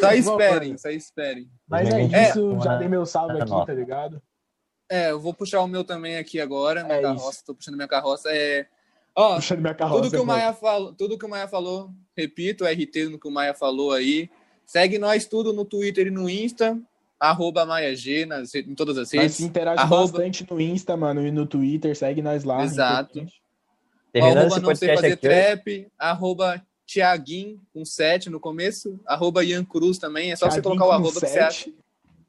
Só [LAUGHS] esperem, só esperem. Mas é 2021, isso, já né? dei meu salve aqui, Nota. tá ligado? É, eu vou puxar o meu também aqui agora, minha É carroça, tô puxando minha carroça. É, ó, Puxando minha carroça. tudo que o. Maia falou, tudo que o Maia falou, repito, RT no que o Maia falou aí. Segue nós tudo no Twitter e no Insta, arroba MaiaG, nas, em todas as redes. se interage Arroba- bastante no Insta, mano, e no Twitter. Segue nós lá. Exato. arroba não sei fazer aqui, trap, arroba Tiaguin com 7 no começo, arroba Ian Cruz também, é só você Thiaguinho colocar o arroba que você sete. acha.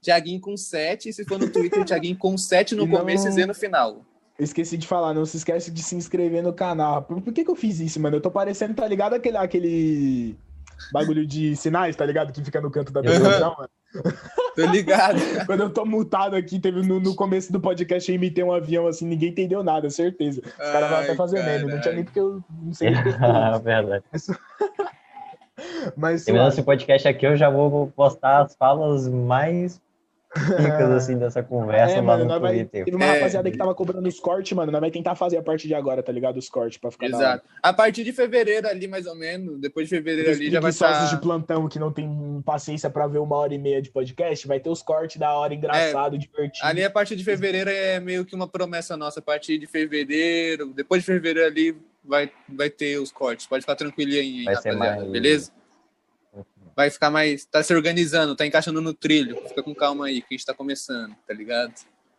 Tiaguinho com 7, e se for no Twitter, Tiaguinho com 7 no não- começo e Z no final. Esqueci de falar, não se esquece de se inscrever no canal. Por, por que, que eu fiz isso, mano? Eu tô parecendo, tá ligado? Aquele, aquele bagulho de sinais, tá ligado? Que fica no canto da televisão, mano. Tô ligado. [LAUGHS] Quando eu tô mutado aqui, teve no, no começo do podcast eu imitei um avião assim, ninguém entendeu nada, certeza. Os caras vão até fazer meme. Não tinha nem porque eu não sei [LAUGHS] porque. Verdade. Mas [LAUGHS] Terminando esse podcast aqui, eu já vou postar as falas mais ricas [LAUGHS] assim dessa conversa É, lá mano, no vai, teve uma É. rapaziada que tava cobrando os cortes, mano. Nós vai tentar fazer a partir de agora, tá ligado? Os cortes pra ficar. Exato. A partir de fevereiro ali, mais ou menos, depois de fevereiro Os ali já vai estar... de plantão que não tem paciência pra ver uma hora e meia de podcast, vai ter os cortes da hora, engraçado, divertido. Ali a partir de fevereiro é meio que uma promessa nossa. A partir de fevereiro, depois de fevereiro ali, vai, vai ter os cortes. Pode ficar tranquilinho aí, Vai ser rapaziada. mais- Beleza? Vai ficar mais. Tá se organizando, tá encaixando no trilho. Fica com calma aí, que a gente tá começando, tá ligado?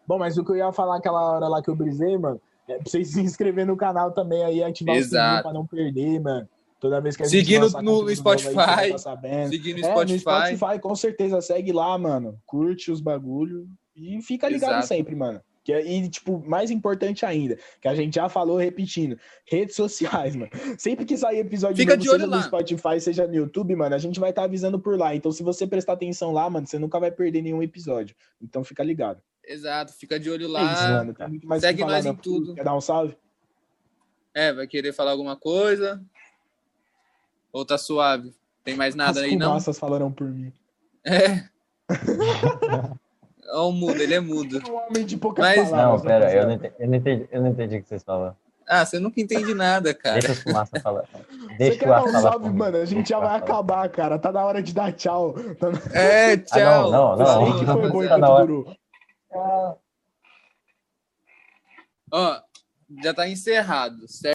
Bom, mas o que eu ia falar aquela hora lá que eu brisei, mano, é pra vocês [LAUGHS] se inscrever no canal também aí, ativar o sininho Exato. pra não perder, mano. Toda vez que a gente Seguir no- aí, Spotify. vai tá. Seguir no É, Spotify. no Spotify, com certeza. Segue lá, mano. Curte os bagulho e fica ligado Exato. sempre, mano. Que, é- e, tipo, mais importante ainda, que a gente já falou repetindo, redes sociais, mano. Sempre que sair episódio Fica novo, de olho seja no lá. Spotify, seja no YouTube, mano, a gente vai estar avisando por lá. Então, se você prestar atenção lá, mano, você nunca vai perder nenhum episódio. Então, fica ligado. Exato, fica de olho É isso, lá. mano. Tem muito mais o que Segue falar, nós não. em tudo. Quer dar um salve? É, vai querer falar alguma coisa? Ou tá suave? Tem mais nada As aí, não? fumaças falarão por mim. É. [LAUGHS] Ó, o mudo, ele é mudo. Um homem de poucas Mas- palavras. Não, pera, eu não, entendi, eu, não entendi, eu não entendi o que vocês falaram. Ah, você nunca entende nada, cara. Deixa os fumaça falar. [LAUGHS] Você Deixa quer o dar ar um falar. salve, mano? A gente já Deixa o vai acabar, cara. Tá na hora de dar tchau. Tá na... É, Ah, tchau. não, não, Eu não. sei que foi bom Tá enquanto na hora. durou. Ó, já tá encerrado, certo?